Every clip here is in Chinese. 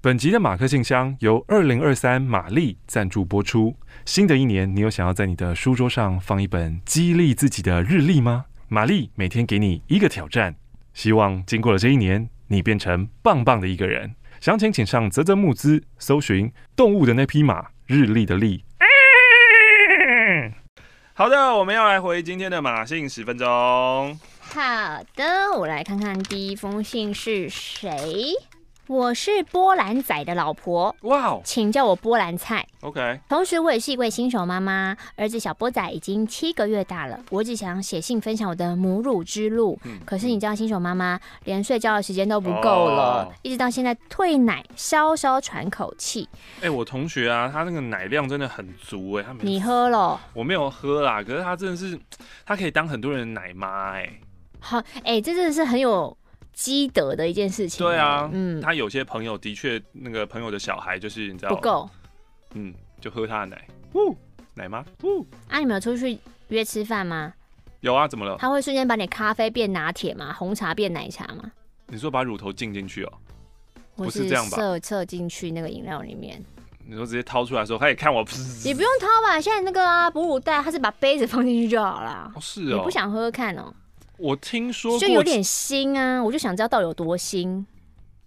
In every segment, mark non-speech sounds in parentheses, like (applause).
本集的马克信箱由二零二三玛丽赞助播出。新的一年，你有想要在你的书桌上放一本激励自己的日历吗？玛丽每天给你一个挑战，希望经过了这一年，你变成棒棒的一个人。详情请上泽泽募资，搜寻动物的那匹马，日历的历。好的，我们要来回今天的马信十分钟。好的，我来看看第一封信是谁。我是波兰仔的老婆，哇.请叫我波兰菜。OK。同时，我也是一位新手妈妈，儿子小波仔已经七个月大了。我只想写信分享我的母乳之路，嗯、可是你知道，新手妈妈连睡觉的时间都不够了，oh. 一直到现在退奶，稍稍喘口气。哎、欸，我同学啊，他那个奶量真的很足哎、欸，他没你喝了？我没有喝啦，可是他真的是，他可以当很多人的奶妈哎、欸。好，哎、欸，这真的是很有。积德的一件事情。对啊，嗯，他有些朋友的确，那个朋友的小孩就是你知道不够，嗯，就喝他的奶，呜，奶妈，呜。啊，你们有出去约吃饭吗？有啊，怎么了？他会瞬间把你咖啡变拿铁吗？红茶变奶茶吗？你说把乳头浸进去哦？不是这样吧？射射进去那个饮料里面。你说直接掏出来时候，他也看我。(laughs) 你不用掏吧？现在那个啊，哺乳袋，他是把杯子放进去就好了。哦，是哦。你不想喝喝看哦？我听说就有点腥啊，我就想知道到底有多腥。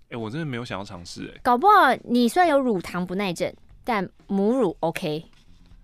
哎、欸，我真的没有想要尝试哎。搞不好你虽然有乳糖不耐症，但母乳 OK。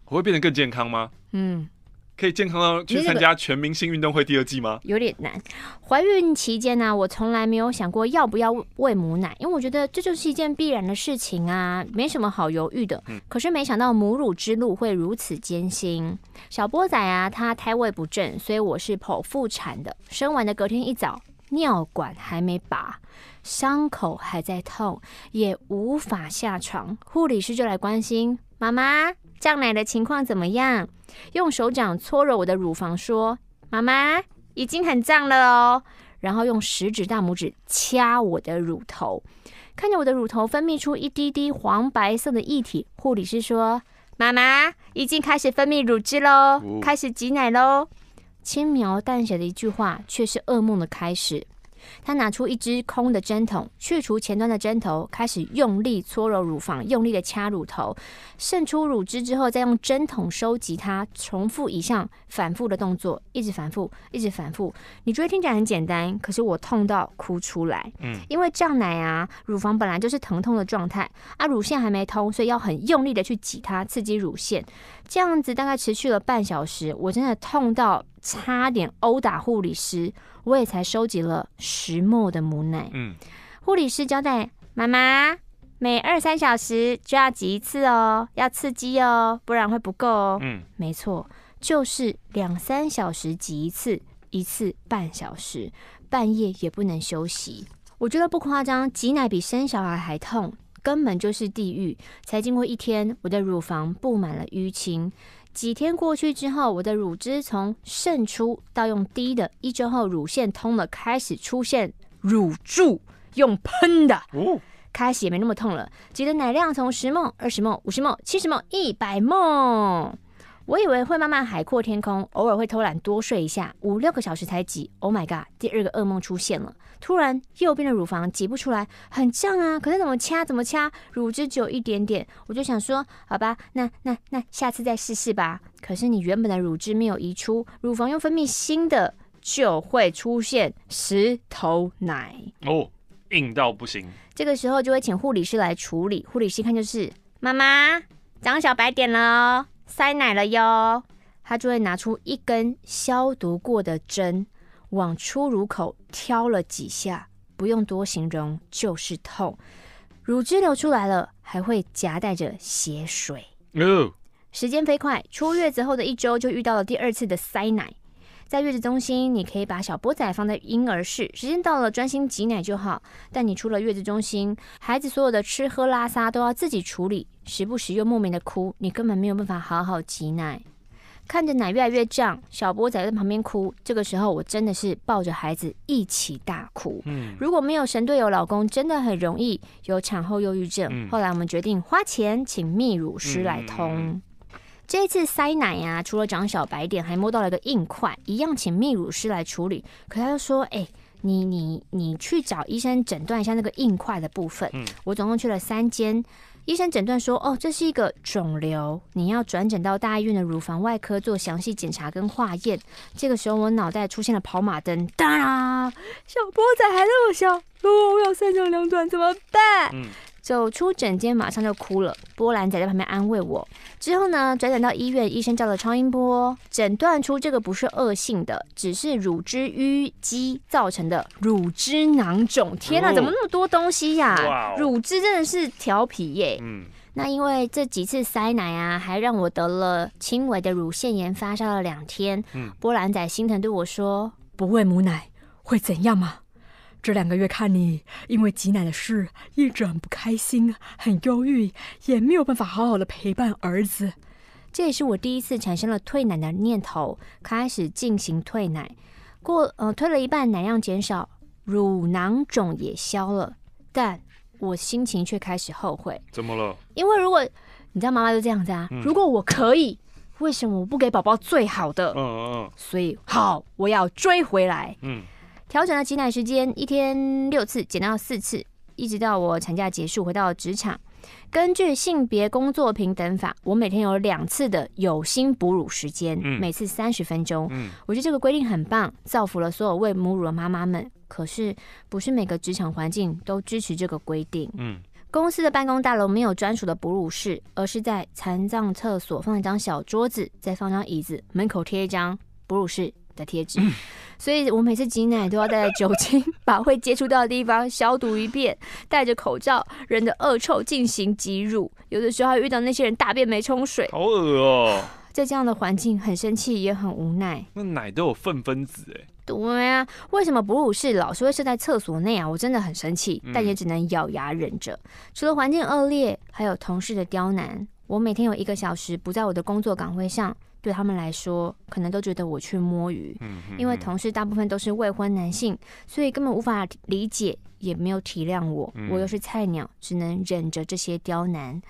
我会变得更健康吗？嗯。可以健康到去参加全明星运动会第二季吗？有点难。怀孕期间呢、啊，我从来没有想过要不要喂母奶，因为我觉得这就是一件必然的事情啊，没什么好犹豫的。嗯、可是没想到母乳之路会如此艰辛。小波仔啊，他胎位不正，所以我是剖腹产的。生完的隔天一早，尿管还没拔，伤口还在痛，也无法下床。护理师就来关心妈妈。胀奶的情况怎么样？用手掌搓揉我的乳房，说：“妈妈已经很胀了哦。”然后用食指、大拇指掐我的乳头，看着我的乳头分泌出一滴滴黄白色的液体。护理师说：“妈妈已经开始分泌乳汁喽，开始挤奶喽。”轻描淡写的一句话，却是噩梦的开始。他拿出一支空的针筒，去除前端的针头，开始用力搓揉乳房，用力的掐乳头，渗出乳汁之后，再用针筒收集它，重复以上反复的动作，一直反复，一直反复。你觉得听起来很简单，可是我痛到哭出来。嗯，因为胀奶啊，乳房本来就是疼痛的状态啊，乳腺还没通，所以要很用力的去挤它，刺激乳腺。这样子大概持续了半小时，我真的痛到差点殴打护理师。我也才收集了十 ml 的母奶。嗯，护理师交代妈妈，每二三小时就要挤一次哦，要刺激哦，不然会不够哦。嗯，没错，就是两三小时挤一次，一次半小时，半夜也不能休息。我觉得不夸张，挤奶比生小孩还痛，根本就是地狱。才经过一天，我的乳房布满了淤青。几天过去之后，我的乳汁从渗出到用滴的，一周后乳腺通了，开始出现乳柱，用喷的，哦，开始也没那么痛了。挤的奶量从十 ml、二十 ml、五十 ml、七十 ml、一百 ml。我以为会慢慢海阔天空，偶尔会偷懒多睡一下，五六个小时才挤。Oh my god！第二个噩梦出现了，突然右边的乳房挤不出来，很胀啊，可是怎么掐怎么掐，乳汁只有一点点。我就想说，好吧，那那那下次再试试吧。可是你原本的乳汁没有移出，乳房又分泌新的，就会出现石头奶哦，硬到不行。这个时候就会请护理师来处理。护理师看就是妈妈长小白点了哦。塞奶了哟，他就会拿出一根消毒过的针，往出乳口挑了几下，不用多形容，就是痛。乳汁流出来了，还会夹带着血水。哦，时间飞快，出月子后的一周就遇到了第二次的塞奶。在月子中心，你可以把小波仔放在婴儿室，时间到了专心挤奶就好。但你出了月子中心，孩子所有的吃喝拉撒都要自己处理，时不时又莫名的哭，你根本没有办法好好挤奶。看着奶越来越胀，小波仔在旁边哭，这个时候我真的是抱着孩子一起大哭。嗯，如果没有神队友老公，真的很容易有产后忧郁症。嗯，后来我们决定花钱请泌乳师来通。嗯这一次塞奶呀、啊，除了长小白点，还摸到了个硬块，一样请泌乳师来处理。可他又说：“哎、欸，你你你去找医生诊断一下那个硬块的部分。嗯，我总共去了三间，医生诊断说，哦，这是一个肿瘤，你要转诊到大医院的乳房外科做详细检查跟化验。这个时候我脑袋出现了跑马灯，当然，小波仔还那么小，如果我有三长两短怎么办？走出诊间，马上就哭了。波兰仔在旁边安慰我。之后呢，转诊到医院，医生照了超音波，诊断出这个不是恶性的，只是乳汁淤积造成的乳汁囊肿。天哪，怎么那么多东西呀、乳汁真的是调皮耶。嗯，那因为这几次塞奶啊，还让我得了轻微的乳腺炎，发烧了两天。嗯，波兰仔心疼对我说：“不喂母奶会怎样吗？”这两个月看你因为挤奶的事一直很不开心，很忧郁，也没有办法好好的陪伴儿子。这也是我第一次产生了退奶的念头，开始进行退奶。过呃，退了一半，奶量减少，乳囊肿也消了，但我心情却开始后悔。怎么了？因为如果你知道妈妈就这样子啊，嗯、如果我可以，为什么我不给宝宝最好的？嗯嗯嗯。所以好，我要追回来。嗯。调整了挤奶时间，一天六次减到四次，一直到我产假结束回到职场。根据性别工作平等法，我每天有两次的有薪哺乳时间，嗯、每次三十分钟。嗯、我觉得这个规定很棒，造福了所有喂母乳的妈妈们。可是，不是每个职场环境都支持这个规定。嗯、公司的办公大楼没有专属的哺乳室，而是在残障厕所放一张小桌子，再放张椅子，门口贴一张哺乳室的贴纸。嗯 (laughs) 所以我每次挤奶都要带着酒精，把会接触到的地方消毒一遍，戴着口罩，人的恶臭进行挤乳。有的时候还遇到那些人大便没冲水，好恶哦！在这样的环境，很生气也很无奈。那奶都有粪分子哎。对啊，为什么哺乳室老是会设在厕所内啊？我真的很生气，但也只能咬牙忍着。嗯、除了环境恶劣，还有同事的刁难。我每天有一个小时不在我的工作岗位上。对他们来说，可能都觉得我去摸鱼，因为同事大部分都是未婚男性，所以根本无法理解，也没有体谅我。嗯、我又是菜鸟，只能忍着这些刁难。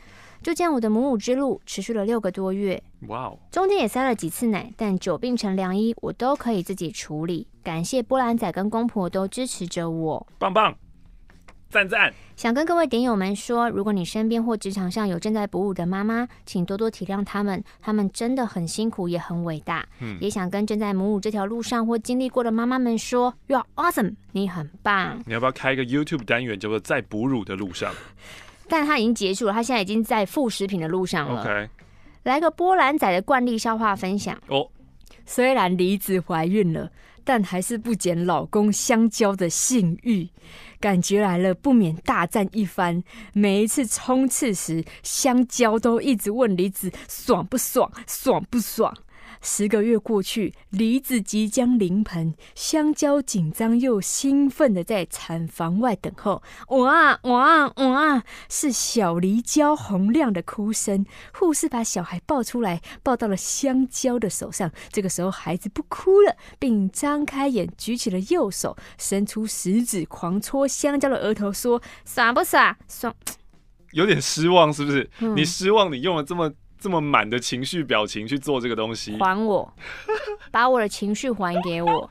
就这样，我的母乳之路持续了六个多月。哇哦！中间也塞了几次奶，但久病成良医，我都可以自己处理。感谢波兰仔跟公婆都支持着我，棒棒。赞赞！想跟各位点友们说，如果你身边或职场上有正在哺乳的妈妈，请多多体谅他们，他们真的很辛苦，也很伟大。嗯，也想跟正在母乳这条路上或经历过的妈妈们说，You are awesome，你很棒。你要不要开一个 YouTube 单元，叫做在哺乳的路上？但他已经结束了，他现在已经在副食品的路上了。OK，来个波兰仔的惯例笑话分享。哦，虽然梨子怀孕了，但还是不减老公香蕉的性欲。感觉来了，不免大战一番。每一次冲刺时，香蕉都一直问李子爽不爽，爽不爽。十个月过去，梨子即将临盆，香蕉紧张又兴奋的在产房外等候。哇哇哇！是小梨娇洪亮的哭声。护士把小孩抱出来，抱到了香蕉的手上。这个时候，孩子不哭了，并张开眼，举起了右手，伸出食指，狂戳香蕉的额头，说：“爽不爽？爽。”有点失望，是不是？嗯、你失望，你用了这么。这么满的情绪表情去做这个东西，还我，(laughs) 把我的情绪还给我。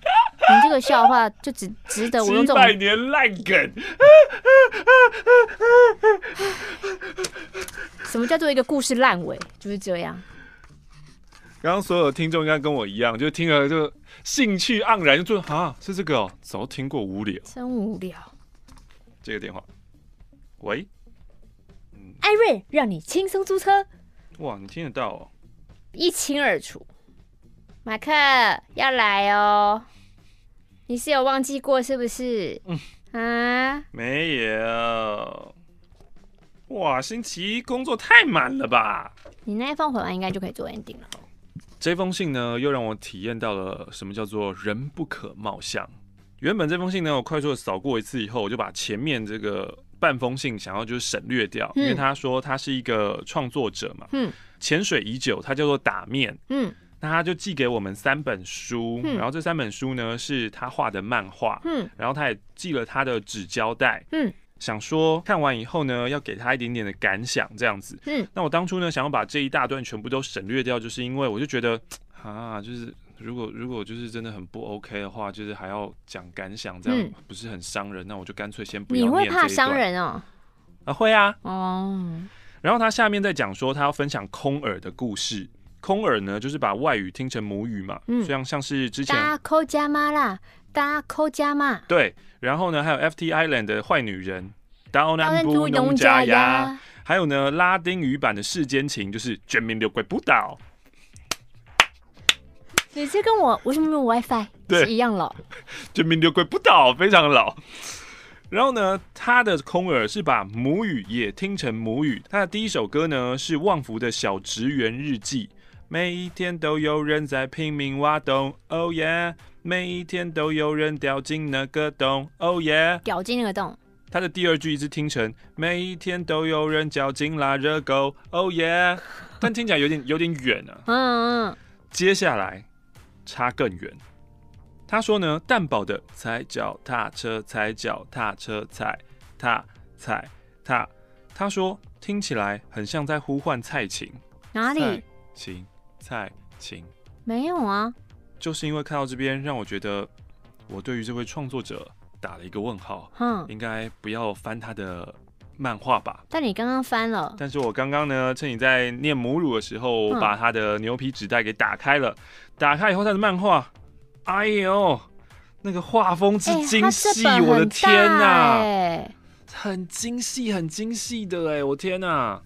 你这个笑话就只值得我用这种百年烂梗。(laughs) 什么叫做一个故事烂尾？就是这样。刚刚所有的听众应该跟我一样，就听了就兴趣盎然，就说啊，是这个哦，早听过无聊，真无聊。接个电话，喂，艾瑞，让你轻松租车。哇，你听得到哦，一清二楚。马克要来哦，你是有忘记过是不是？嗯啊，没有。哇，星期一工作太满了吧？你那一封回完应该就可以做 ending 了。这封信呢，又让我体验到了什么叫做人不可貌相。原本这封信呢，我快速的扫过一次以后，我就把前面这个。半封信想要就是省略掉，因为他说他是一个创作者嘛，嗯，潜水已久，他叫做打面，嗯，那他就寄给我们三本书，然后这三本书呢是他画的漫画，嗯，然后他也寄了他的纸胶带，嗯，想说看完以后呢要给他一点点的感想这样子，嗯，那我当初呢想要把这一大段全部都省略掉，就是因为我就觉得啊，就是如果如果就是真的很不 OK 的话，就是还要讲感想，这样不是很伤人？嗯、那我就干脆先不要。你会怕伤人哦？啊，会啊。哦。然后他下面在讲说，他要分享空耳的故事。空耳呢，就是把外语听成母语嘛，嗯，像像是之前大口加妈啦，大口加妈。对，然后呢，还有 FT Island 的坏女人，刀南部农家呀，还有呢，拉丁语版的世间情，就是全民六鬼不倒。你这跟我为什么没有 WiFi 对是一样老？(laughs) 就命六鬼不倒，非常老。然后呢，他的空耳是把母语也听成母语。他的第一首歌呢是旺福的小职员日记。每一天都有人在拼命挖洞，Oh yeah！每一天都有人掉进那个洞，Oh yeah！掉进那个洞。他的第二句一直听成每一天都有人绞尽拉热狗，Oh yeah！但听起来有点有点远啊。嗯嗯。接下来差更远。他说呢，蛋堡的踩脚踏车，踩脚踏车，踩踏踩踏。他说听起来很像在呼唤蔡琴。哪里？琴。蔡琴没有啊，就是因为看到这边，让我觉得我对于这位创作者打了一个问号。嗯，应该不要翻他的漫画吧？但你刚刚翻了。但是我刚刚呢，趁你在念母乳的时候，嗯、把他的牛皮纸袋给打开了。打开以后，他的漫画，哎呦，那个画风之精细，欸、我的天呐、啊，很精细，很精细的哎，我天呐、啊，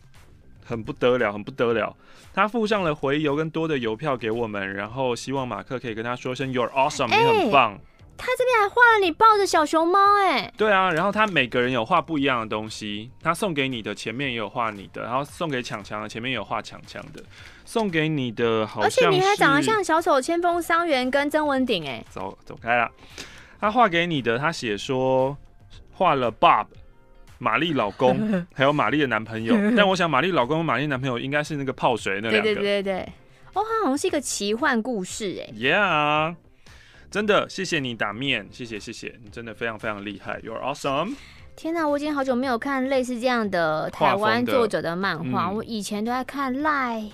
很不得了，很不得了。他附上了回邮跟多的邮票给我们，然后希望马克可以跟他说声 You're awesome，你很棒。他这边还画了你抱着小熊猫，哎，对啊，然后他每个人有画不一样的东西，他送给你的前面也有画你的，然后送给强强的前面也有画强强的，送给你的好像，而且你还长得像小丑千风桑园跟曾文鼎，哎，走走开了，他画给你的，他写说画了 Bob。玛丽老公，(laughs) 还有玛丽的男朋友，(laughs) 但我想玛丽老公和玛丽男朋友应该是那个泡水那两个。对对对对，哦，它好像是一个奇幻故事哎。Yeah，真的，谢谢你打面，谢谢谢谢，你真的非常非常厉害，You're awesome。天哪，我已经好久没有看类似这样的台湾作者的漫画，我以前都在看赖。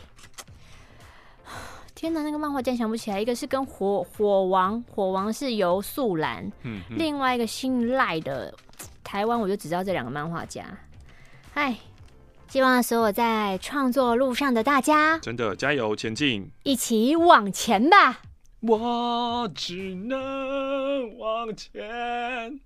天哪，那个漫画竟然想不起来，一个是跟火火王，火王是由素兰，嗯，另外一个姓赖的。台湾我就只知道这两个漫画家，哎，希望所有在创作路上的大家，真的加油前进，一起往前吧！我只能往前。